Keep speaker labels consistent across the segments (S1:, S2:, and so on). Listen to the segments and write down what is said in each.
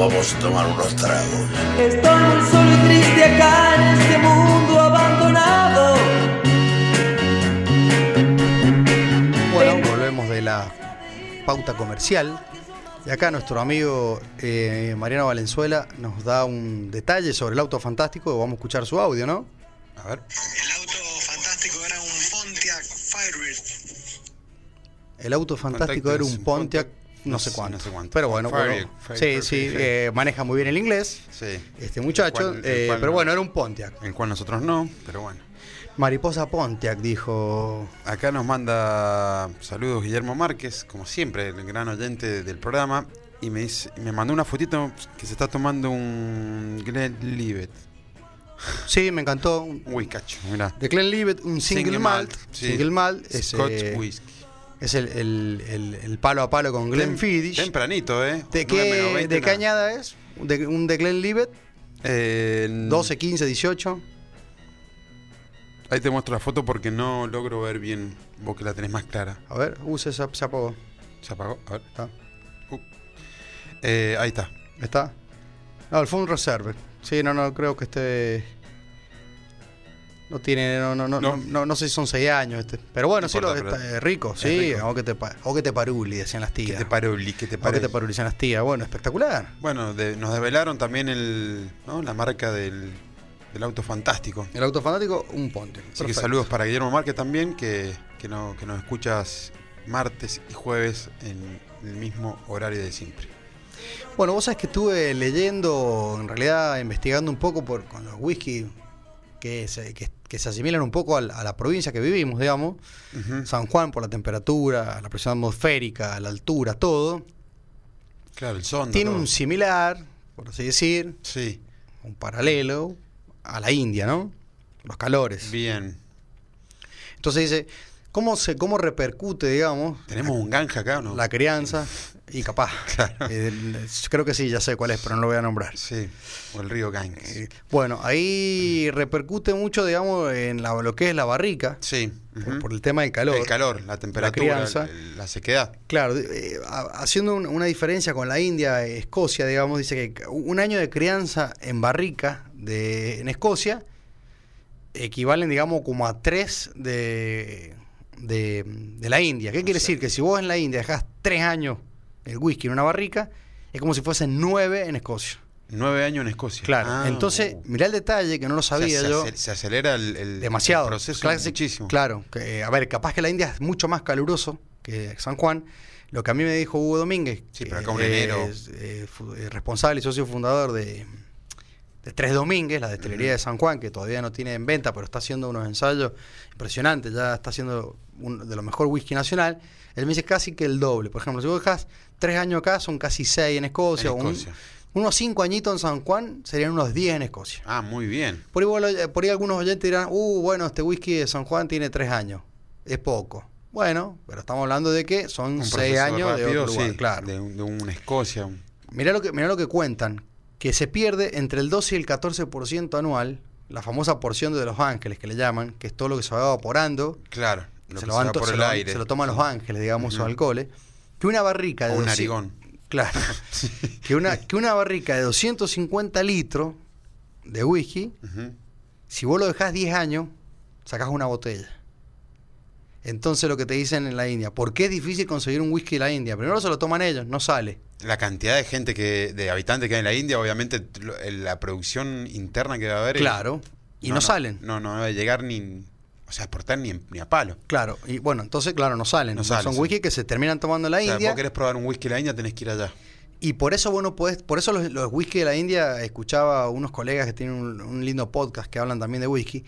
S1: vamos a tomar unos tragos?
S2: Estoy muy solo y triste acá en este mundo abandonado.
S3: Bueno, volvemos de la pauta comercial. Y acá nuestro amigo eh, Mariano Valenzuela nos da un detalle sobre el auto fantástico. Vamos a escuchar su audio, ¿no?
S4: A ver.
S5: El auto fantástico era un Pontiac Firebird.
S3: El auto fantástico
S4: Fantástico
S3: era un
S4: un
S3: Pontiac,
S4: Pontiac,
S3: no
S4: no
S3: sé cuánto.
S4: no sé cuánto.
S3: Pero bueno,
S4: Fire-
S3: bueno,
S4: Fire-
S3: sí,
S4: Fire-
S3: sí, eh, maneja muy bien el inglés.
S4: Sí.
S3: Este muchacho,
S4: El cual- el
S3: eh, pero
S4: no-
S3: bueno, era un Pontiac.
S4: El cual nosotros no, pero bueno.
S3: Mariposa Pontiac, dijo.
S4: Acá nos manda saludos Guillermo Márquez, como siempre, el gran oyente del programa. Y me, dice, me mandó una fotito que se está tomando un Glenlivet.
S3: Sí, me encantó.
S4: Un whiskacho, mirá.
S3: De Glenlivet, un single,
S4: Single
S3: malt.
S4: malt, sí.
S3: Single malt
S4: Scotch
S3: eh,
S4: Whisky.
S3: Es el, el- el- el palo a palo con Glenfiddich.
S4: Tempranito, ¿eh?
S3: ¿De
S4: 9
S3: qué,
S4: menos 20,
S3: de qué añada es? De, un de Glenlivet,
S4: Eh,
S3: 12, 15, 18.
S4: Ahí te muestro la foto porque no logro ver bien vos que la tenés más clara.
S3: A ver, use esa, se apagó.
S4: ¿Se apagó? A ver.
S3: Está.
S4: Uh. Eh, ahí está.
S3: ¿Está? No, el Fund Reserve. Sí, no, no, creo que esté. No tiene, no, no, no, no,
S4: No.
S3: no, sé si son 6 años este. Pero bueno,
S4: No
S3: sí, lo, está rico,
S4: es
S3: sí.
S4: rico.
S3: O que te, o que te paruli, decían las
S4: ¿Qué
S3: tías.
S4: te paruli? ¿Qué te
S3: O que te paruli, decían las tías. Bueno, espectacular.
S4: Bueno, de- nos develaron también el, ¿no? la marca del, del auto fantástico.
S3: El auto fanático, un ponte.
S4: Así que saludos para Guillermo Márquez también, que, que, no- que nos escuchas martes y jueves en el mismo horario de siempre.
S3: Bueno, vos sabés que estuve leyendo, en realidad investigando un poco por, con los whisky que se, que, que se asimilan un poco a, la provincia que vivimos, digamos. San Juan por la temperatura, la presión atmosférica, la altura, todo.
S4: Claro, el son.
S3: Tiene un similar, por así decir,
S4: Sí,
S3: un paralelo a la India, ¿no? Los calores.
S4: bien.
S3: Entonces dice, ¿cómo, se, cómo repercute, digamos,
S4: ¿Tenemos un ganja acá no?
S3: la crianza? Y capaz.
S4: Claro.
S3: Eh, creo que sí, ya sé cuál es, pero no lo voy a nombrar.
S4: Sí, o el río Ganges.
S3: Eh, Bueno, ahí repercute mucho, digamos, en la- lo que es la barrica,
S4: Sí.
S3: por, el tema del calor.
S4: El calor, la temperatura,
S3: crianza.
S4: el- la sequedad.
S3: Claro, eh, ha- haciendo un- una diferencia con la India, Escocia, digamos, dice que un año de crianza en barrica de, en Escocia equivalen, digamos, como a tres de, de, de la India. ¿Qué quiere
S4: sea-
S3: decir? Que si vos en la India dejás tres años el whisky en una barrica, es como si fuesen nueve en Escocia.
S4: Nueve años en Escocia.
S3: Claro,
S4: Ah,
S3: entonces,
S4: uh.
S3: mirá el detalle que no lo sabía yo.
S4: se acelera el, el-
S3: Demasiado.
S4: el proceso
S3: Claro,
S4: muchísimo.
S3: Claro. que, a ver, capaz que la India es mucho más caluroso que San Juan. Lo que a mí me dijo Hugo Domínguez,
S4: Sí,
S3: que
S4: pero acá un enero.
S3: es eh, eh, responsable y socio fundador de, de Tres Domínguez, la destilería de San Juan, que todavía no tiene en venta, pero está haciendo unos ensayos impresionantes, ya está haciendo uno de lo mejor whisky nacional. Él me dice casi que el doble. Por ejemplo, si vos dejas tres años acá, son casi seis en Escocia.
S4: En
S3: un-
S4: Escocia.
S3: unos cinco añitos en San Juan serían unos diez en Escocia.
S4: Ah, muy bien.
S3: Por ahí, por ahí algunos oyentes dirán, uh, bueno, este whisky de San Juan tiene tres años. Es poco. Bueno, pero estamos hablando de que son
S4: Un
S3: seis años de otro lugar,
S4: sí,
S3: claro.
S4: De, un- de una Escocia.
S3: Mirá lo que, mirá lo que cuentan, que se pierde entre el 12 y el 14% anual, la famosa porción de los ángeles que le llaman, que es todo lo que se va evaporando,
S4: Claro.
S3: se
S4: Lo que
S3: lo,
S4: se va por
S3: se
S4: el
S3: lo-
S4: aire.
S3: se lo toman los ángeles, digamos,
S4: Ujú.
S3: esos alcoholes, que una barrica de
S4: O un
S3: 200
S4: narigón.
S3: Claro. que, una, que una barrica de 250 litros de whisky. Si vos lo dejás 10 años, sacás una botella. Entonces lo que te dicen en la India, ¿por qué es difícil conseguir un whisky de la India? Primero se lo toman ellos, no sale.
S4: La cantidad de gente que, de habitantes que hay en la India, obviamente la producción interna que va a haber. es-
S3: Claro. Y no, salen.
S4: No, no debe llegar ni. O sea, exportar ni, ni a palo.
S3: Claro. Y bueno, entonces, claro, no salen.
S4: No salen,
S3: Son
S4: sí.
S3: whisky que se terminan tomando en la
S4: O sea,
S3: India.
S4: vos querés probar un whisky de la India, tenés que ir allá.
S3: Y por eso bueno podés, por eso los, los whisky de la India, escuchaba a unos colegas que tienen un, un lindo podcast que hablan también de whisky,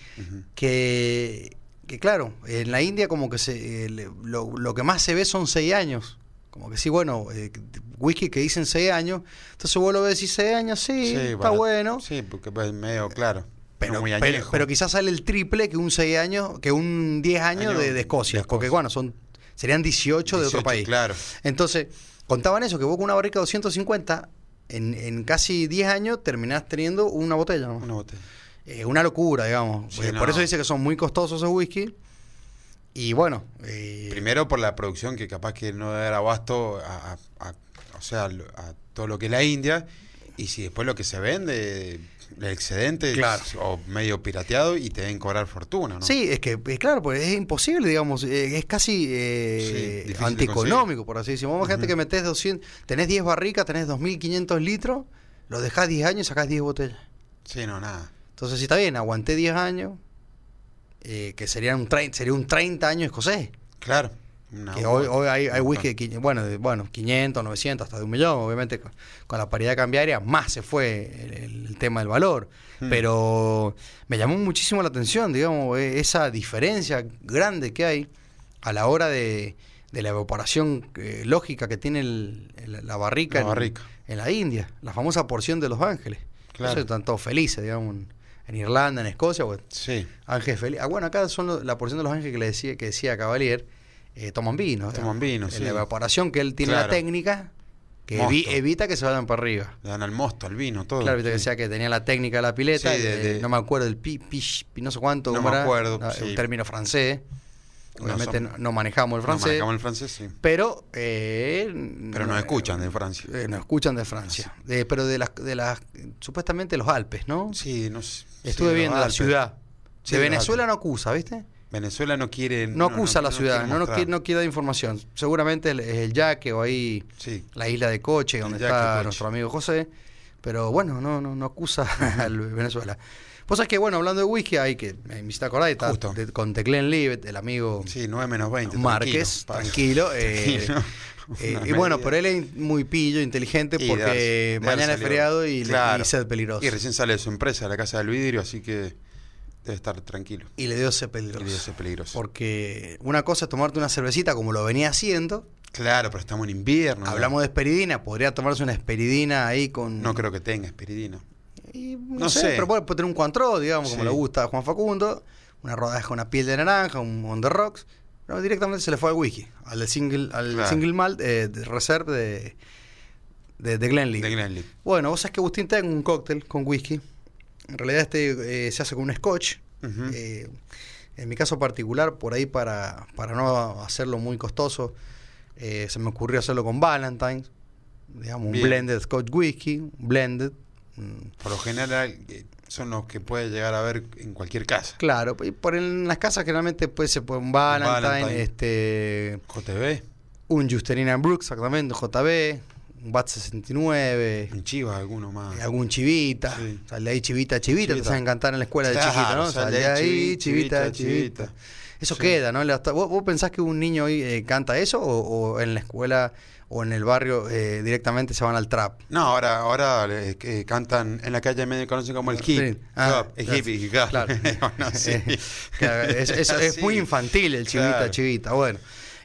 S3: que, que claro, en la India como que se, eh, lo, lo que más se ve son seis años. Como que sí, bueno, eh, whisky que dicen seis años, entonces vos lo ves y seis años, sí, está
S4: barato.
S3: bueno,
S4: Sí, porque es medio claro.
S3: Pero,
S4: muy
S3: pero, pero quizás sale el triple que un seis años, que un 10 años
S4: Año
S3: de, de Escocia,
S4: de
S3: porque bueno, son serían 18, de otro
S4: 18,
S3: país.
S4: Claro.
S3: Entonces, contaban eso, que vos con una barrica de 250 en, en casi 10 años terminás teniendo una botella. ¿no?
S4: Una botella.
S3: Eh, una locura, digamos.
S4: Sí,
S3: Eh,
S4: no.
S3: Por eso dice que son muy costosos esos whisky. Y bueno, eh,
S4: Primero por la producción que capaz que no era abasto a, a- a- o sea, a todo lo que es la India. Y si después lo que se vende, el excedente
S3: Claro.
S4: o medio pirateado y te deben cobrar fortuna, ¿no?
S3: Sí, es que, claro, pues es imposible, digamos, eh, es casi eh,
S4: Sí,
S3: antieconómico, por así decirlo. Vamos, gente
S4: Ujú.
S3: que metes 200, tenés 10 barricas, tenés 2.500 litros, lo dejás 10 años y sacás 10 botellas.
S4: Sí, no, nada.
S3: Entonces, si está bien, aguanté 10 años, eh, que serían un 30, sería un 30 años escocés.
S4: Claro. Una
S3: Que hoy, hoy hay, hay whisky, de, bueno, de, bueno, 500, 900, hasta de un millón, obviamente con, con la paridad cambiaria más se fue el, tema del valor.
S4: Hmm.
S3: Pero me llamó muchísimo la atención, digamos, eh, esa diferencia grande que hay a la hora de, de la evaporación eh, lógica que tiene el- el- la barrica,
S4: La
S3: en,
S4: barrica.
S3: en la India, la famosa porción de Los Ángeles.
S4: Claro.
S3: Eso están todos felices, digamos, en, en Irlanda, en Escocia, pues,
S4: Sí.
S3: Ángeles felices. Ah, bueno, acá son lo- la porción de Los Ángeles que le decía, que decía Cavalier, eh, toman vino.
S4: Toman vino, sí.
S3: La evaporación que él tiene la técnica que evi- evita que se vayan para arriba.
S4: Le dan al mosto, al vino, todo.
S3: Claro, viste que decía que tenía la técnica de la pileta,
S4: Sí, de-
S3: no me acuerdo del pi, pi- no sé cuánto,
S4: No me
S3: era,
S4: acuerdo, sí.
S3: un término francés.
S4: No
S3: Obviamente
S4: son-
S3: no, no manejamos el
S4: No
S3: francés,
S4: manejamos el francés, sí.
S3: pero eh,
S4: Pero nos escuchan de Francia.
S3: eh, nos escuchan de Francia, De- pero de las de las supuestamente los Alpes, ¿no?
S4: Sí, no sé.
S3: Estuve viendo la ciudad. De Venezuela no acusa, ¿viste?
S4: Venezuela no quiere.
S3: No, acusa la ciudad, no, quiere, no quiere dar información. Seguramente es el Yaque o ahí
S4: Sí.
S3: la isla de Coche, donde está
S4: Coche.
S3: nuestro amigo José. Pero bueno, no, no, no acusa al Venezuela. Vos sabés que, bueno, hablando de whisky, hay que, me hiciste acordar, está de- con Teclen Livet, el amigo
S4: Sí, 9 menos 20.
S3: Márquez, tranquilo. eh,
S4: Tranquilo.
S3: eh,
S4: Una
S3: y bueno, pero él es muy pillo, inteligente,
S4: Y
S3: porque mañana es feriado y,
S4: Claro.
S3: y sed peligroso.
S4: Y recién sale de su empresa, la Casa del Vidrio, así que debe estar tranquilo.
S3: Y le dio peligroso.
S4: debe ser peligroso.
S3: Porque una cosa es tomarte una cervecita como lo venía haciendo.
S4: Claro, pero estamos en invierno. ¿no?
S3: Hablamos de esperidina, podría tomarse una esperidina ahí con.
S4: No creo que tenga esperidina.
S3: Y no,
S4: No
S3: sé,
S4: sé.
S3: pero puede, puede tener un Cointreau, digamos, como le gusta a Juan Facundo, una rodaja con una piel de naranja, un on the rocks. No, directamente se le fue al whisky, al single, al
S4: Claro.
S3: single malt eh, de reserve de, de, de Glenlivet.
S4: De Glenlivet.
S3: Bueno, vos sabés que Agustín tengo un cóctel con whisky. En realidad este eh, se hace con un scotch. Eh, en mi caso particular, por ahí para, para no hacerlo muy costoso, eh, se me ocurrió hacerlo con Valentine's. Digamos, un blended scotch whisky, un blended. mm,
S4: Por lo general eh, son los que puede llegar a ver en cualquier casa.
S3: Claro, y por en las casas generalmente pues, se puede un Valentine,
S4: Valentine.
S3: este
S4: JB,
S3: un Justerina Brooks, exactamente, JB, un BAT 69,
S4: en Chivas, alguno más.
S3: eh, algún chivita,
S4: Sí.
S3: sal de ahí chivita, chivita, te saben cantar en la escuela de
S4: Claro,
S3: chiquito, ¿no?
S4: sal
S3: Sal
S4: de
S3: de
S4: ahí,
S3: chivita,
S4: chivita,
S3: chivita.
S4: chivita.
S3: Eso
S4: Sí.
S3: queda, ¿no? ¿Vos, vos pensás que un niño hoy eh, canta eso o, o en la escuela o en el barrio eh, directamente se van al trap?
S4: No, ahora, ahora eh, que cantan en la calle medio conocen como el hip.
S3: Sí. Ah,
S4: el
S3: claro.
S4: hippie, claro.
S3: Claro.
S4: Bueno, sí.
S3: Claro, es, es- es muy infantil el chivita,
S4: Claro.
S3: chivita. Bueno,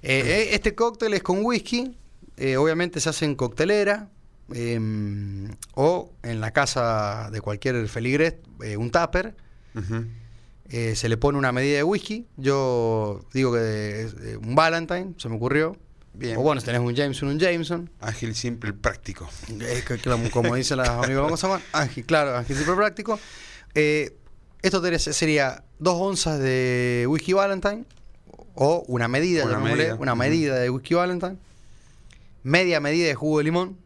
S3: eh, eh, este cóctel es con whisky, eh, obviamente se hace en coctelera eh, o en la casa de cualquier feligres, eh, un tupper. Eh, se le pone una medida de whisky. Yo digo que es, eh, un Valentine, se me ocurrió.
S4: Bien.
S3: O bueno, si tenés un Jameson, un Jameson.
S4: Ágil, simple, práctico.
S3: Como, dicen los amigos, ¿cómo se llaman? Ágil, claro, ágil super práctico. Esto sería dos onzas de whisky Valentine o una medida,
S4: Una medida.
S3: una medida de whisky Valentine, media medida de jugo de limón,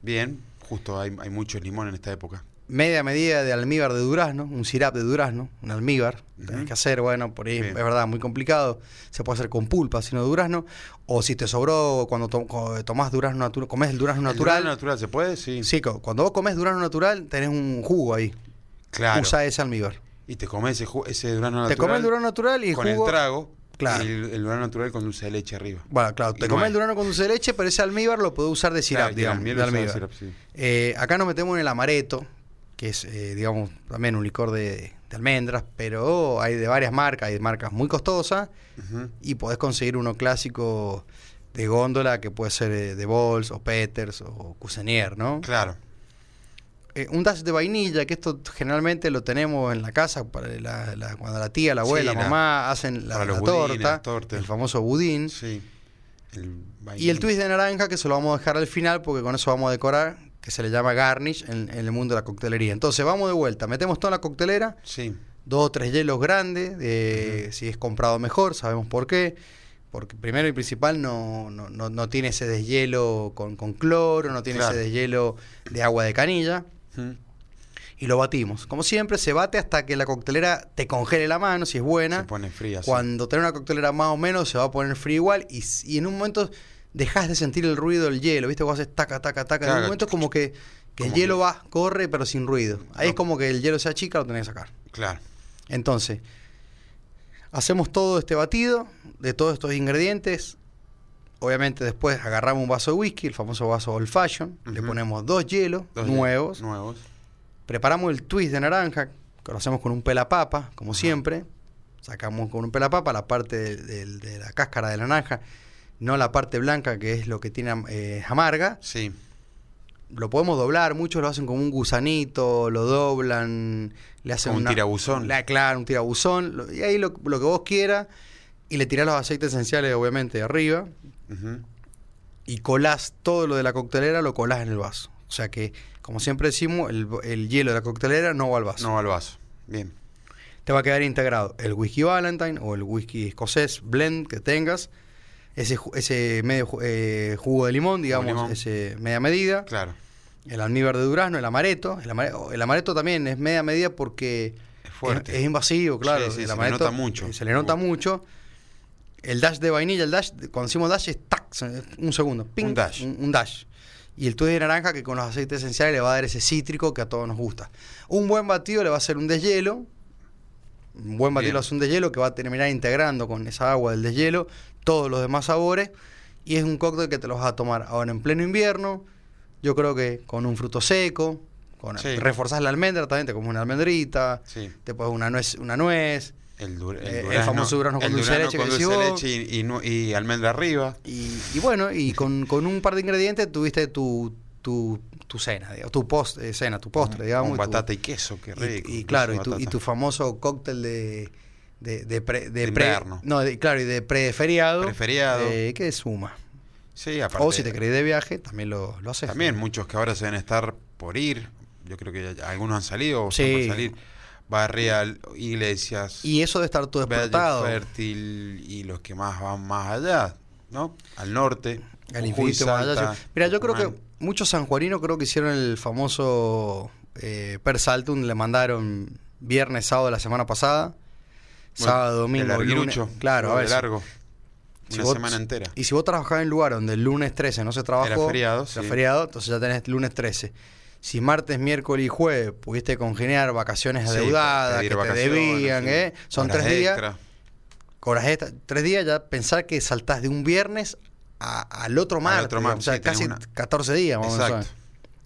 S4: Bien, justo hay, hay mucho limón en esta época.
S3: media medida de almíbar de durazno, un sirap de durazno, un almíbar, tenés
S4: Ujú.
S3: que hacer, bueno, por ahí
S4: Bien.
S3: es verdad, muy complicado, se puede hacer con pulpa, sino de durazno, o si te sobró cuando to- tomás durazno natural, comés el durazno
S4: ¿El
S3: natural,
S4: durazno natural se puede? Sí.
S3: sí, cuando vos comés durazno natural tenés un jugo ahí,
S4: Claro.
S3: usa ese almíbar.
S4: Y te comes ese, durazno natural.
S3: Te comes el durazno natural y el
S4: con
S3: jugo...
S4: el trago.
S3: Claro.
S4: Y el, el durazno natural con dulce de leche arriba.
S3: Bueno, claro, te
S4: no
S3: comes el durazno con dulce de leche, pero ese almíbar lo podés usar de sirap,
S4: Claro,
S3: digamos, de almíbar.
S4: sí.
S3: Eh, acá nos metemos en el amareto, que es, eh, digamos, también un licor de, de almendras, pero hay de varias marcas, hay de marcas muy costosas, y podés conseguir uno clásico de góndola, que puede ser eh, de Bols, o Peters, o Cusenier, ¿no?
S4: Claro.
S3: Eh, un dash de vainilla, que esto generalmente lo tenemos en la casa, para la, la- cuando la tía, la abuela,
S4: Sí,
S3: la mamá hacen la,
S4: budines,
S3: torta, el famoso budín.
S4: Sí. El
S3: Y el twist de naranja, que se lo vamos a dejar al final, porque con eso vamos a decorar, que se le llama garnish en, en el mundo de la coctelería. Entonces vamos de vuelta, metemos todo en la coctelera,
S4: Sí.
S3: dos o tres hielos grandes, eh, si es comprado mejor, sabemos por qué. Porque primero y principal no, no, no, no tiene ese deshielo con, con cloro, no tiene
S4: Claro.
S3: ese deshielo de agua de canilla.
S4: Mm.
S3: Y lo batimos. Como siempre, se bate hasta que la coctelera te congele la mano, si es buena.
S4: Se pone fría. sí.
S3: Cuando tenés una coctelera más o menos, se va a poner frío igual. Y, y en un momento dejas de sentir el ruido del hielo. ¿Viste? Vos haces taca, taca, taca. En un momento como que, que el hielo
S4: que-
S3: va, corre, pero sin ruido. Ahí
S4: No.
S3: es como que el hielo se achica, lo tenés que sacar.
S4: Claro.
S3: Entonces, hacemos todo este batido de todos estos ingredientes. Obviamente después agarramos un vaso de whisky, el famoso vaso old fashion, le ponemos dos hielos
S4: Dos
S3: nuevos,
S4: Nuevos.
S3: preparamos el twist de naranja, que lo hacemos con un pelapapa, como siempre. Sacamos con un pelapapa la parte de, la cáscara de la naranja, no la parte blanca que es lo que tiene eh, amarga.
S4: Sí.
S3: Lo podemos doblar, muchos lo hacen como un gusanito, lo doblan, le hacen
S4: Como un
S3: una-
S4: tirabuzón.
S3: la- claro, un tirabuzón. lo- y ahí lo, lo que vos quieras. Y le tirás los aceites esenciales, obviamente, de arriba.
S4: Ujú.
S3: Y colás todo lo de la coctelera, lo colás en el vaso. O sea que, como siempre decimos, el, el hielo de la coctelera no va al vaso.
S4: No al vaso. Bien.
S3: te va a quedar integrado el whisky Valentine o el whisky escocés blend que tengas, ese, ese medio eh, jugo de limón, digamos,
S4: limón.
S3: ese media medida,
S4: Claro.
S3: el almíbar de durazno, el amaretto, el, amare- el amaretto también es media medida porque
S4: Es fuerte.
S3: es, es invasivo, claro,
S4: Sí, sí,
S3: el
S4: se le nota mucho.
S3: Se le nota mucho. El dash de vainilla, el dash, cuando decimos dash es tac, un segundo, ping,
S4: Un dash.
S3: Un, un dash. Y el twist de naranja que con los aceites esenciales le va a dar ese cítrico que a todos nos gusta. Un buen batido le va a hacer un deshielo. Un buen batido le hace un deshielo que va a terminar integrando con esa agua del deshielo todos los demás sabores. Y es un cóctel que te lo vas a tomar ahora en pleno invierno. Yo creo que con un fruto seco, con
S4: Sí.
S3: reforzás la almendra también, te comes una almendrita,
S4: Sí.
S3: te pones una nuez, una nuez.
S4: El, el,
S3: Eh, el famoso durazno con
S4: el
S3: dulce leche
S4: leche y, y nu- y almendra arriba.
S3: Y, y bueno, y con, con un par de ingredientes tuviste tu, tu, tu cena, digamos, tu post, eh, cena, tu postre, digamos.
S4: Con batata y queso, qué rico.
S3: Y, claro, y tu, y tu famoso cóctel de, de, de, pre, de
S4: De
S3: pre- no, de- claro, y de preferiado.
S4: Preferiado.
S3: eh, que suma.
S4: Sí, aparte.
S3: O si te querés de viaje, también lo, lo haces.
S4: También muchos que ahora se deben estar por ir. Yo creo que ya- algunos han salido o están
S3: Sí.
S4: por salir. Barrial, iglesias,
S3: Y eso de estar todo explotado.
S4: Fértil y los que más van más allá, ¿no? Al norte.
S3: Al infinito más allá. Mira, yo creo que muchos sanjuaninos creo que hicieron el famoso eh, Per Saltum, le mandaron viernes, sábado de la semana pasada,
S4: Bueno,
S3: sábado, domingo,
S4: el
S3: lunes. Claro, a ver.
S4: largo.
S3: si
S4: una
S3: vos-
S4: semana entera.
S3: Y si vos trabajás en un lugar donde el lunes 13 no se trabajó,
S4: Era feriado,
S3: era
S4: sí.
S3: feriado, entonces ya tenés lunes 13. Si martes, miércoles y jueves pudiste congeniar vacaciones adeudadas, que te debían,
S4: sí.
S3: ¿eh? son tres días, horas extra, tres días ya pensar que saltás de un viernes a- al otro martes,
S4: otro
S3: digamos,
S4: martes,
S3: o sea, casi
S4: una-
S3: 14 días, menos,
S4: Exacto.
S3: ¿sabes?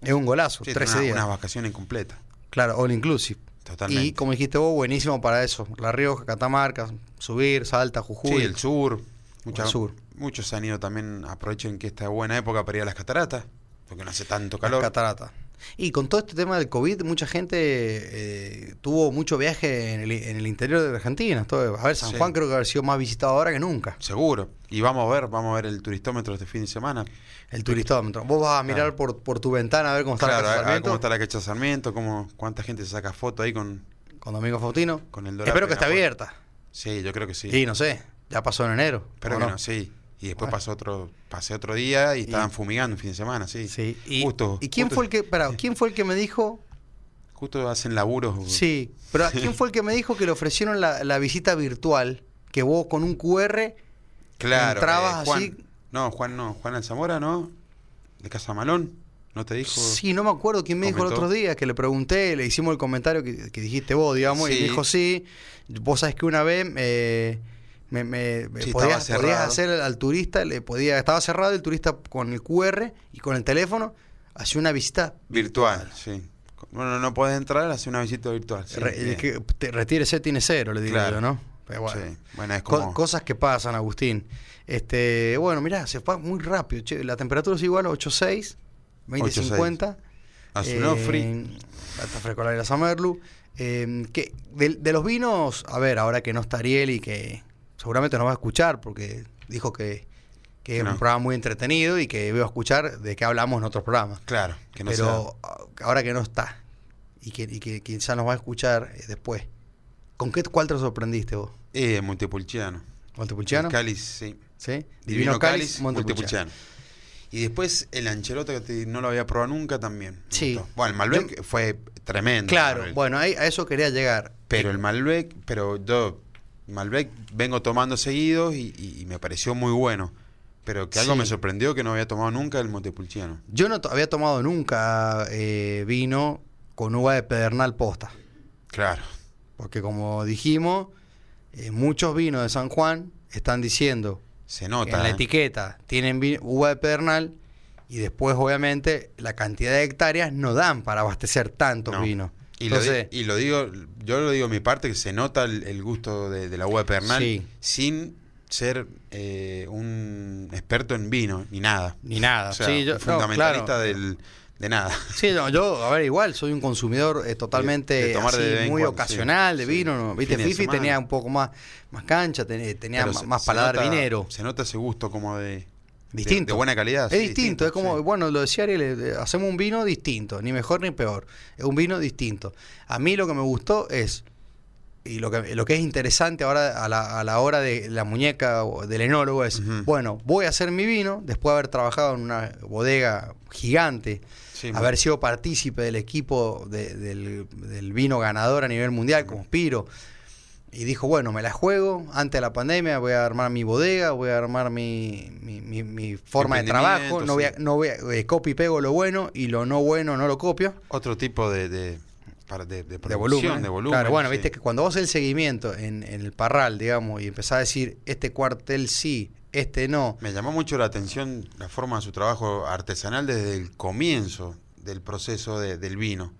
S3: Es un golazo,
S4: Sí,
S3: 13
S4: una,
S3: días.
S4: Unas vacaciones completas.
S3: Claro, all inclusive.
S4: Totalmente.
S3: Y como dijiste vos, buenísimo para eso. La Rioja, Catamarca, subir, Salta, Jujuy.
S4: Sí, el sur. Mucha-
S3: el sur.
S4: Muchos han ido también, aprovechen que esta es buena época para ir a las cataratas, porque no hace tanto
S3: Las
S4: calor.
S3: cataratas. Y con todo este tema del COVID, mucha gente eh, tuvo mucho viaje en el, en el interior de Argentina. Todo- a ver, San
S4: Sí.
S3: Juan creo que ha sido más visitado ahora que nunca.
S4: Seguro. Y vamos a ver, vamos a ver el turistómetro este fin de semana.
S3: El turistómetro. Vos vas a mirar
S4: Claro.
S3: por, por tu ventana a ver cómo está
S4: Claro,
S3: la
S4: a-
S3: Casa
S4: a ver
S3: Sarmiento
S4: cómo está la quecha Sarmiento, cómo, cuánta gente se saca foto ahí con...
S3: con Domingo Faustino.
S4: Con el Dorape
S3: Espero que esté abierta.
S4: Sí, yo creo que sí.
S3: Y no sé, ya pasó en enero.
S4: Espero
S3: ¿o
S4: que
S3: no?
S4: no, sí. Y después pasó otro, pasé otro día y estaban
S3: Y-
S4: fumigando un fin de semana, sí.
S3: Sí. Y,
S4: Justo-
S3: ¿y quién
S4: justo-
S3: fue el que, pará, quién fue el que me dijo
S4: Justo hacen laburos.
S3: Sí, pero ¿quién fue el que me dijo que le ofrecieron la, la visita virtual? Que vos con un QR
S4: Claro.
S3: entrabas
S4: eh, Juan,
S3: así-
S4: No, Juan no. Juan Alzamora, ¿no? De Casa Malón. ¿No te dijo?
S3: Sí, no me acuerdo quién me dijo el otro día, que le pregunté, le hicimos el comentario que, que dijiste vos, digamos, y me dijo sí. Vos sabés que una vez eh, me, me- me
S4: Sí,
S3: podías, hacer al turista, le podía, estaba cerrado el turista con el QR y con el teléfono, hacía una visita
S4: Virtual, sí. Bueno, no podés entrar, hace una visita virtual. sí,
S3: Re- que te- retírese, tiene cero, le digo
S4: Claro.
S3: yo, ¿no? Pero bueno.
S4: Sí. Bueno, es
S3: Co-
S4: como...
S3: cosas que pasan, Agustín. Este, bueno, mirá, se fue muy rápido. che, la temperatura es igual, 8.6, 20.50.
S4: Azulofri.
S3: Eh, está fresco la de la Samerlu. Eh, que de, de los vinos, a ver, ahora que no está Ariel y que seguramente nos va a escuchar porque dijo que, que es un programa muy entretenido y que veo a escuchar de qué hablamos en otros programas.
S4: Claro, que no
S3: Pero ah, ahora que no está y que, y que quizás nos va a escuchar eh, después, ¿con qué cuál te sorprendiste vos?
S4: Eh, Montepulciano.
S3: ¿Montepulciano?
S4: Cáliz, sí.
S3: ¿Sí?
S4: Divino, Cáliz,
S3: Montepulciano.
S4: Montepulciano. Y después el Anchelota que te- no lo había probado nunca también.
S3: Sí.
S4: gustó. Bueno, el Malbec fue tremendo.
S3: Claro, bueno, ahí- a eso quería llegar.
S4: Pero
S3: Eh,
S4: el Malbec, pero yo Malbec vengo tomando seguidos y, y- y me pareció muy bueno. Pero que algo
S3: Sí.
S4: me sorprendió que no había tomado nunca el Montepulciano.
S3: Yo no había tomado nunca eh, vino con uva de pedernal posta.
S4: Claro.
S3: Porque como dijimos, eh, muchos vinos de San Juan están diciendo
S4: Se nota.
S3: en la
S4: ¿eh?
S3: etiqueta tienen uva de pedernal y después obviamente la cantidad de hectáreas no dan para abastecer tantos
S4: No.
S3: vinos.
S4: Y, lo
S3: Entonces,
S4: y lo digo, yo lo digo en mi parte, que se nota el, el gusto de, de la uva Pernal
S3: Sí.
S4: sin ser eh, un experto en vino, ni nada.
S3: Ni nada.
S4: O sea,
S3: Sí, yo-
S4: un
S3: no,
S4: fundamentalista
S3: claro.
S4: del, de nada.
S3: Sí, no, yo, a ver, igual, soy un consumidor eh, totalmente
S4: De- de
S3: así, muy
S4: cuando,
S3: ocasional
S4: sí,
S3: de
S4: sí.
S3: vino. ¿no? Viste, Fifi tenía un poco más, más cancha, ten- tenía
S4: Pero
S3: ma-
S4: se-
S3: más
S4: se
S3: paladar
S4: nota-
S3: vinero.
S4: Se nota ese gusto como de-
S3: Distinto.
S4: de, buena calidad.
S3: Es
S4: sí,
S3: distinto, es como,
S4: sí.
S3: bueno, lo decía Ariel, eh, hacemos un vino distinto, ni mejor ni peor. Es un vino distinto. A mí lo que me gustó es, y lo que, lo que es interesante ahora a la, a la hora de la muñeca o del enólogo es, bueno, voy a hacer mi vino, después de haber trabajado en una bodega gigante,
S4: Sí,
S3: haber sido partícipe del equipo de- del, del vino ganador a nivel mundial como Spiro. Y dijo, bueno, me la juego, antes de la pandemia voy a armar mi bodega, voy a armar mi, mi, mi- mi forma de trabajo, no voy a, no voy a eh, copy y pego lo bueno y lo no bueno no lo copio.
S4: Otro tipo de, de, de De producción,
S3: volumen.
S4: de volumen.
S3: Claro, bueno,
S4: sí.
S3: viste que cuando vos el seguimiento en, en el parral, digamos, y empezás a decir, este cuartel sí, este no,
S4: Me llamó mucho la atención la forma de su trabajo artesanal desde el comienzo del proceso de- del vino,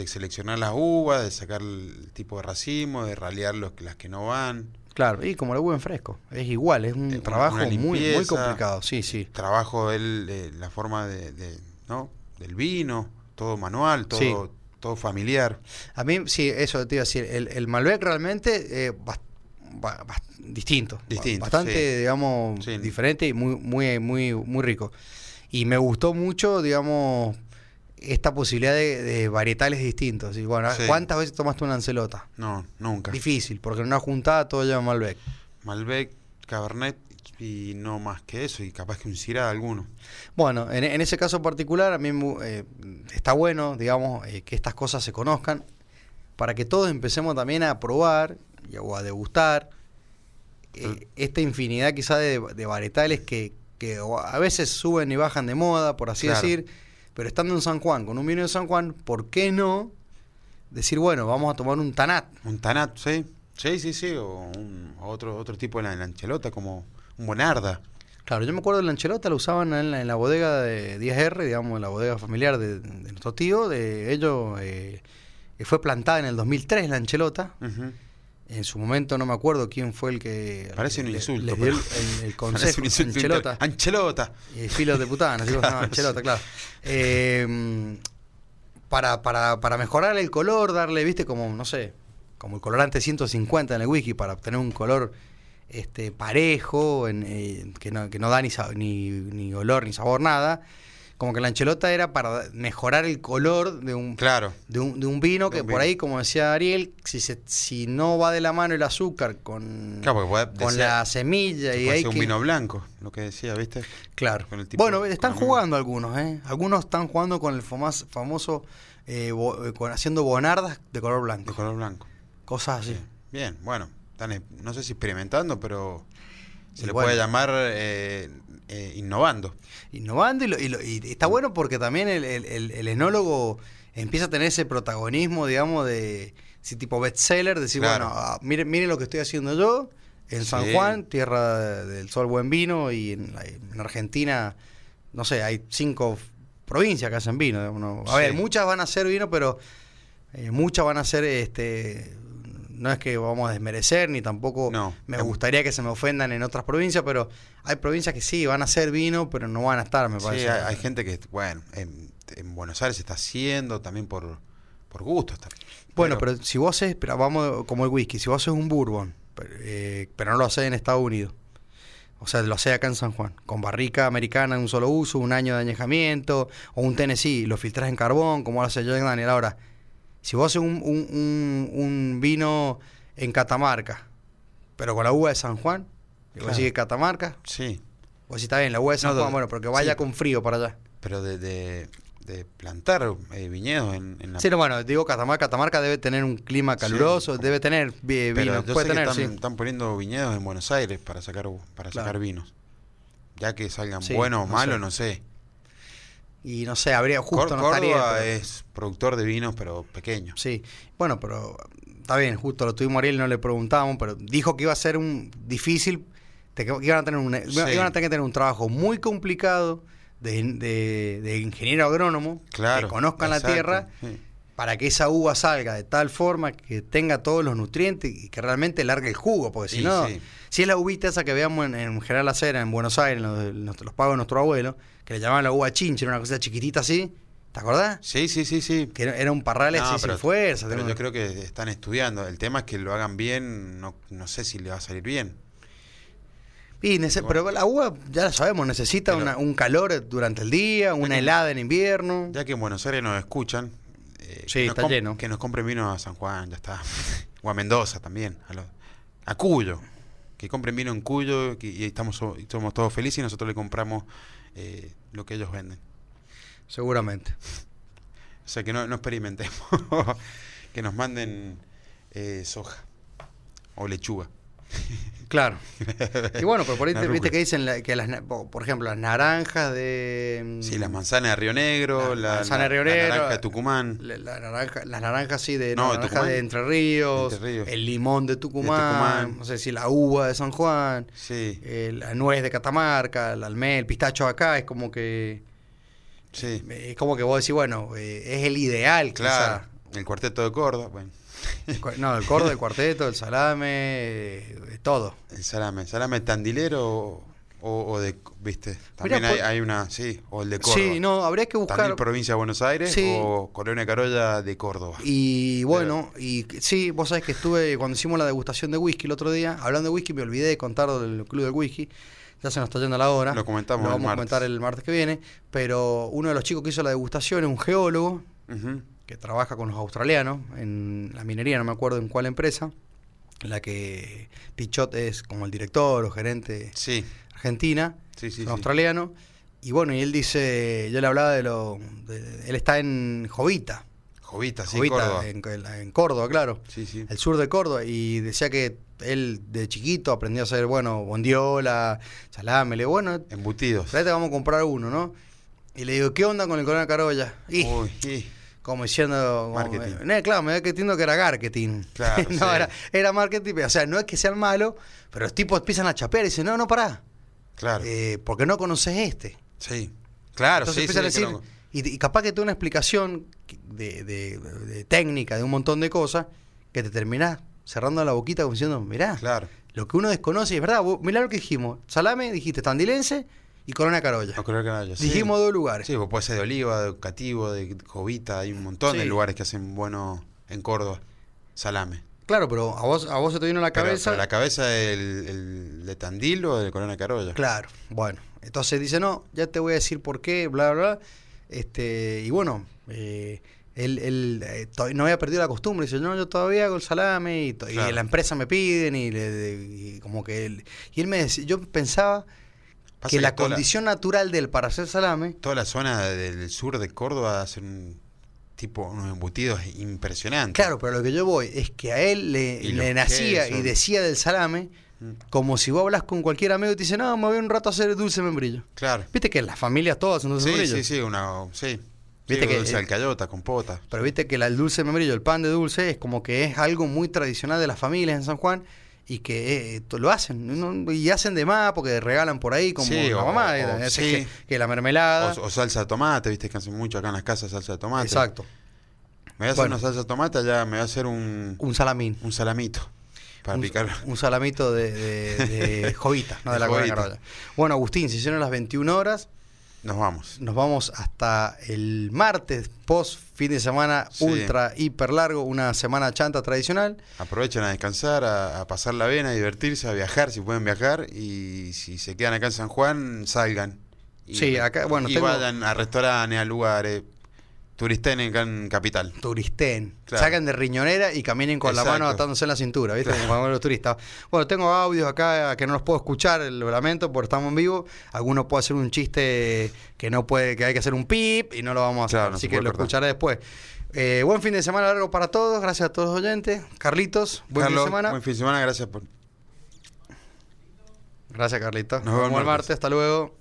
S4: de seleccionar las uvas, de sacar el tipo de racimo, de ralear los, las que no van,
S3: claro, y como el buen fresco, es igual, es un
S4: Eh,
S3: trabajo muy, muy complicado, sí, sí.
S4: trabajo eh, la forma de, de- ¿no? del vino, todo manual, todo,
S3: Sí.
S4: todo familiar.
S3: A mí, sí, eso te iba a decir. El, el Malbec realmente eh, distinto.
S4: Distinto,
S3: Bastante,
S4: sí.
S3: digamos,
S4: Sí.
S3: diferente y muy, muy, muy, muy rico. Y me gustó mucho, digamos, esta posibilidad de, de varietales distintos. Y bueno,
S4: Sí.
S3: ¿cuántas veces tomaste una ancelota?
S4: No, nunca.
S3: Difícil, porque en una juntada todo lleva Malbec.
S4: Malbec, Cabernet y no más que eso, y capaz que un Syrah alguno.
S3: Bueno, en, en ese caso particular, a mí eh, está bueno, digamos, eh, que estas cosas se conozcan para que todos empecemos también a probar y, o a degustar eh, esta infinidad quizá de, de varietales que, a veces suben y bajan de moda, por así
S4: Claro.
S3: decir, pero estando en San Juan, con un vino de San Juan, ¿por qué no decir, bueno, vamos a tomar un Tanat?
S4: Un Tanat, sí. Sí, sí, sí. O un, otro, otro tipo de la, la anchelota, como un Bonarda.
S3: Claro, yo me acuerdo de la anchelota, la usaban en la, en la bodega de 10R, digamos, en la bodega familiar de, de nuestro tío. De ellos eh, fue plantada en el 2003 la anchelota. En su momento no me acuerdo quién fue el que
S4: Parece un
S3: le-
S4: insulto,
S3: dio el, el- el consejo.
S4: un insulto
S3: Anchelota.
S4: inter- Anchelota.
S3: Y filos de putana, Anchelota, claro. Eh, para, para, para mejorar el color, darle, viste, como, no sé, como el colorante 150 en el whisky, para obtener un color este parejo, en, eh, que, no, que no da ni, ni, ni olor ni sabor, nada. Como que la anchelota era para mejorar el color de un,
S4: Claro.
S3: de un, de un vino
S4: De
S3: que
S4: un
S3: por ahí, como decía Ariel, si, se- si no va de la mano el azúcar con,
S4: Claro,
S3: con la semilla y hay
S4: un
S3: que...
S4: vino blanco, lo que decía, ¿viste?
S3: Claro. bueno, están jugando algunos, ¿eh? Algunos están jugando con el famas- famoso, eh, bo- eh, con, haciendo bonardas de color
S4: De
S3: blanco.
S4: color blanco.
S3: Cosas así.
S4: Sí. Bien, bueno. Están, eh, no sé si experimentando, pero se
S3: Y
S4: le
S3: bueno.
S4: puede llamar eh, eh, innovando.
S3: Innovando y, lo- y lo- y está bueno porque también el, el- el- enólogo empieza a tener ese protagonismo, digamos, de ese tipo bestseller, decir,
S4: Claro.
S3: bueno, ah, miren, miren lo que estoy haciendo yo en San
S4: Sí.
S3: Juan, tierra del sol buen vino, y en, Argentina, no sé, hay cinco provincias que hacen vino. digamos, ¿no? A
S4: Sí.
S3: ver, muchas van a hacer vino, pero eh, muchas van a ser, este, no es que vamos a desmerecer, ni tampoco
S4: No.
S3: me
S4: Em-
S3: gustaría que se me ofendan en otras provincias, pero hay provincias que sí, van a hacer vino, pero no van a estar, me
S4: Sí,
S3: parece.
S4: hay, hay gente que, bueno, en, en Buenos Aires se está haciendo también por, por gusto. Está.
S3: Bueno, pero, si vos haces, pero vamos como el whisky, si vos haces un bourbon, pero, eh, pero no lo haces en Estados Unidos, O sea, lo hace acá en San Juan. Con barrica americana de un solo uso, un año de añejamiento, o un Tennessee, lo filtras en carbón, como lo hace Jack Daniel. Ahora, si vos haces un, un- un- un vino en Catamarca, pero con la uva de San Juan, vos
S4: Claro.
S3: decís que Catamarca,
S4: Sí,
S3: vos decís, está bien, la uva de San
S4: No,
S3: Juan, bueno, pero que vaya
S4: sí.
S3: con frío para allá.
S4: pero de, de, de plantar eh, viñedos en, en la
S3: Sí, no, bueno, digo Catamarca, Catamarca debe tener un clima caluroso,
S4: Sí.
S3: debe tener
S4: Pero
S3: vino,
S4: yo
S3: puede
S4: sé que
S3: tener,
S4: están,
S3: sí.
S4: están poniendo viñedos en Buenos Aires para sacar para
S3: Claro.
S4: sacar vinos. Ya que salgan buenos o malos, no sé.
S3: Y no sé, habría justo
S4: Cor-
S3: no estaría.
S4: Córdoba
S3: pero-
S4: es productor de vinos, pero pequeño.
S3: Sí, bueno, pero está bien, justo lo tuvimos a Ariel, no le preguntamos, pero dijo que iba a ser un difícil, te- que iban a tener un,
S4: Sí.
S3: iban a tener que tener un trabajo muy complicado de, de- de ingeniero agrónomo,
S4: Claro.
S3: que conozcan
S4: exacto,
S3: la tierra,
S4: sí.
S3: Para que esa uva salga de tal forma que tenga todos los nutrientes y que realmente largue el jugo, porque si
S4: Sí,
S3: no,
S4: sí.
S3: si es la uvita esa que veamos en, en General Acera, en Buenos Aires, en los, en los- los pagos de nuestro abuelo, que le llamaban la uva chinche, era una cosa chiquitita así, ¿te acordás?
S4: Sí, sí, sí, sí.
S3: Que era, era un parral
S4: No,
S3: así
S4: pero-
S3: sin fuerza.
S4: Pero yo creo que están estudiando. El tema es que lo hagan bien, no, no sé si le va a salir bien.
S3: Y pero la uva, ya la sabemos, necesita una- un calor durante el día, una
S4: que-
S3: helada en invierno.
S4: Ya que en Buenos Aires nos escuchan, eh,
S3: Sí,
S4: que, nos
S3: está lleno.
S4: que nos compren vino a San Juan, ya está. o a Mendoza también, a, Cuyo. Que compren vino en Cuyo que- y estamos y somos todos felices y nosotros le compramos eh, lo que ellos venden.
S3: Seguramente.
S4: O sea, que no, no experimentemos. que nos manden eh, soja o lechuga.
S3: Claro. Y bueno, pero por ahí
S4: La
S3: te- viste que dicen la- que las, por ejemplo, las naranjas de.
S4: Sí, las manzanas de Río Negro,
S3: La
S4: la,
S3: manzana de
S4: la- naranja de Tucumán.
S3: la- naranja, las naranjas sí de,
S4: No, de
S3: naranja
S4: Tucumán.
S3: de Entre Ríos,
S4: Entre Ríos.
S3: el limón de Tucumán,
S4: Tucumán.
S3: no sé si la uva de San Juan,
S4: Sí,
S3: eh, la nuez de Catamarca, el almendra, el pistacho acá, es como que
S4: sí.
S3: es como que vos decís, bueno, eh, es el ideal,
S4: Claro.
S3: quizá.
S4: El cuarteto de Córdoba, bueno.
S3: El No, el cordo, el cuarteto, el salame, eh, todo.
S4: El salame. ¿Salame tandilero o, de, viste? También
S3: Mirá,
S4: hay, una, sí, o el de Córdoba.
S3: Sí, no, habría que buscar.
S4: Tandil, provincia de Buenos Aires
S3: Sí.
S4: o Colonia Carolla de Córdoba.
S3: Y bueno, y sí, vos sabés que estuve cuando hicimos la degustación de whisky el otro día, hablando de whisky, me olvidé de contar del Club del Whisky. Ya se nos está yendo la hora.
S4: Lo comentamos
S3: Lo
S4: el
S3: vamos a
S4: martes.
S3: comentar el martes que viene. Pero uno de los chicos que hizo la degustación es un geólogo. Que trabaja con los australianos en la minería, no me acuerdo en cuál empresa, en la que Pichot es como el director o gerente
S4: Sí,
S3: argentina,
S4: sí, sí.
S3: australiano. Y bueno, y él dice, yo le hablaba de lo, de- él está en Jovita,
S4: Jovita, sí,
S3: Jovita,
S4: Córdoba.
S3: En, en Córdoba, claro,
S4: Sí, sí.
S3: el sur de Córdoba, y decía que él de chiquito aprendió a hacer, bueno, bondiola, salame, le digo, bueno,
S4: Embutidos.
S3: te vamos a comprar uno, ¿no? Y le digo, ¿qué onda con el Corona Carolla? Y,
S4: Uy, y-
S3: como diciendo... como-
S4: Marketing.
S3: eh, claro, me da que entiendo que era marketing.
S4: Claro,
S3: no,
S4: sí.
S3: era, era marketing, o sea, no es que sean malos, pero los tipos empiezan a chapear y dicen, no, no, pará,
S4: claro.
S3: eh, porque no conoces este.
S4: sí. Claro,
S3: Entonces
S4: sí,
S3: empiezan
S4: sí,
S3: a decir,
S4: no-
S3: y, y capaz que te una explicación de, de- de técnica, de un montón de cosas, que te terminás cerrando la boquita como diciendo, mirá,
S4: Claro.
S3: lo que uno desconoce, es verdad, vos- mirá lo que dijimos, salame, dijiste tandilense y corona carolla.
S4: No haya. Sí.
S3: Dijimos dos lugares.
S4: Sí, pues puede ser de oliva, de educativo, de jovita, hay un montón de lugares que hacen bueno en Córdoba. Salame.
S3: Claro, pero a vos, a vos se te vino a la cabeza.
S4: pero la cabeza el, el de Tandil o de Corona Carolla.
S3: Claro, bueno. Entonces dice, no, ya te voy a decir por qué, bla, bla, bla. Este, y bueno, eh, él, él, eh, no había perdido la costumbre. Dice, no, yo todavía hago el salame y, y la empresa me piden y, le- y como que él... Y él me decía, yo pensaba
S4: Pasa
S3: que la condición natural de él para hacer salame...
S4: toda la zona del sur de Córdoba hacen un tipo unos embutidos impresionantes.
S3: Claro, pero lo que yo voy es que a él le, nacía y decía del salame
S4: Mm.
S3: como si vos hablas con cualquier amigo y te dice, no, me voy un rato a hacer dulce membrillo.
S4: Claro.
S3: Viste que las familias todas hacen dulce
S4: Sí,
S3: membrillo.
S4: sí, sí, una sí.
S3: Viste
S4: Sí,
S3: que,
S4: dulce alcayota, compota.
S3: Pero viste que la- el dulce membrillo, el pan de dulce, es como que es algo muy tradicional de las familias en San Juan y que eh, lo hacen. ¿no? Y hacen de más porque regalan por ahí como
S4: Sí,
S3: la
S4: o-
S3: mamá.
S4: o- sí.
S3: que, que la mermelada.
S4: O, o salsa de tomate, viste que hacen mucho acá en las casas salsa de tomate.
S3: Exacto.
S4: Me voy a hacer
S3: Bueno.
S4: una salsa de tomate, allá me voy a hacer un,
S3: Un salamín.
S4: un salamito para
S3: un,
S4: picar.
S3: un salamito de, de, de jovita, no de,
S4: De
S3: la. Bueno, Agustín, se hicieron las 21 horas.
S4: Nos vamos.
S3: Nos vamos hasta el martes, post fin de semana
S4: Sí.
S3: ultra, hiper largo, una semana chanta tradicional.
S4: Aprovechen a descansar, a, a pasar la vena, a divertirse, a viajar si pueden viajar. Y si se quedan acá en San Juan, salgan. Y,
S3: Sí, acá, bueno,
S4: y
S3: tengo-
S4: vayan a restaurantes, a lugares. Turisten acá en Capital.
S3: Turistén.
S4: Claro.
S3: Saquen de riñonera y caminen con la mano atándose en la cintura, ¿viste? Como cuando los turistas. Bueno, tengo audios acá que no los puedo escuchar, el lamento, porque estamos en vivo. Alguno puede hacer un chiste que no puede, que hay que hacer un pip y no lo vamos a hacer.
S4: Claro, no
S3: así que lo escucharé después. Eh, buen fin de semana largo para todos, gracias a todos los oyentes. Carlitos, buen
S4: Carlos,
S3: fin de semana.
S4: Buen fin de semana, gracias por.
S3: Gracias, Carlitos.
S4: Nos vemos
S3: el martes,
S4: martes.
S3: hasta luego.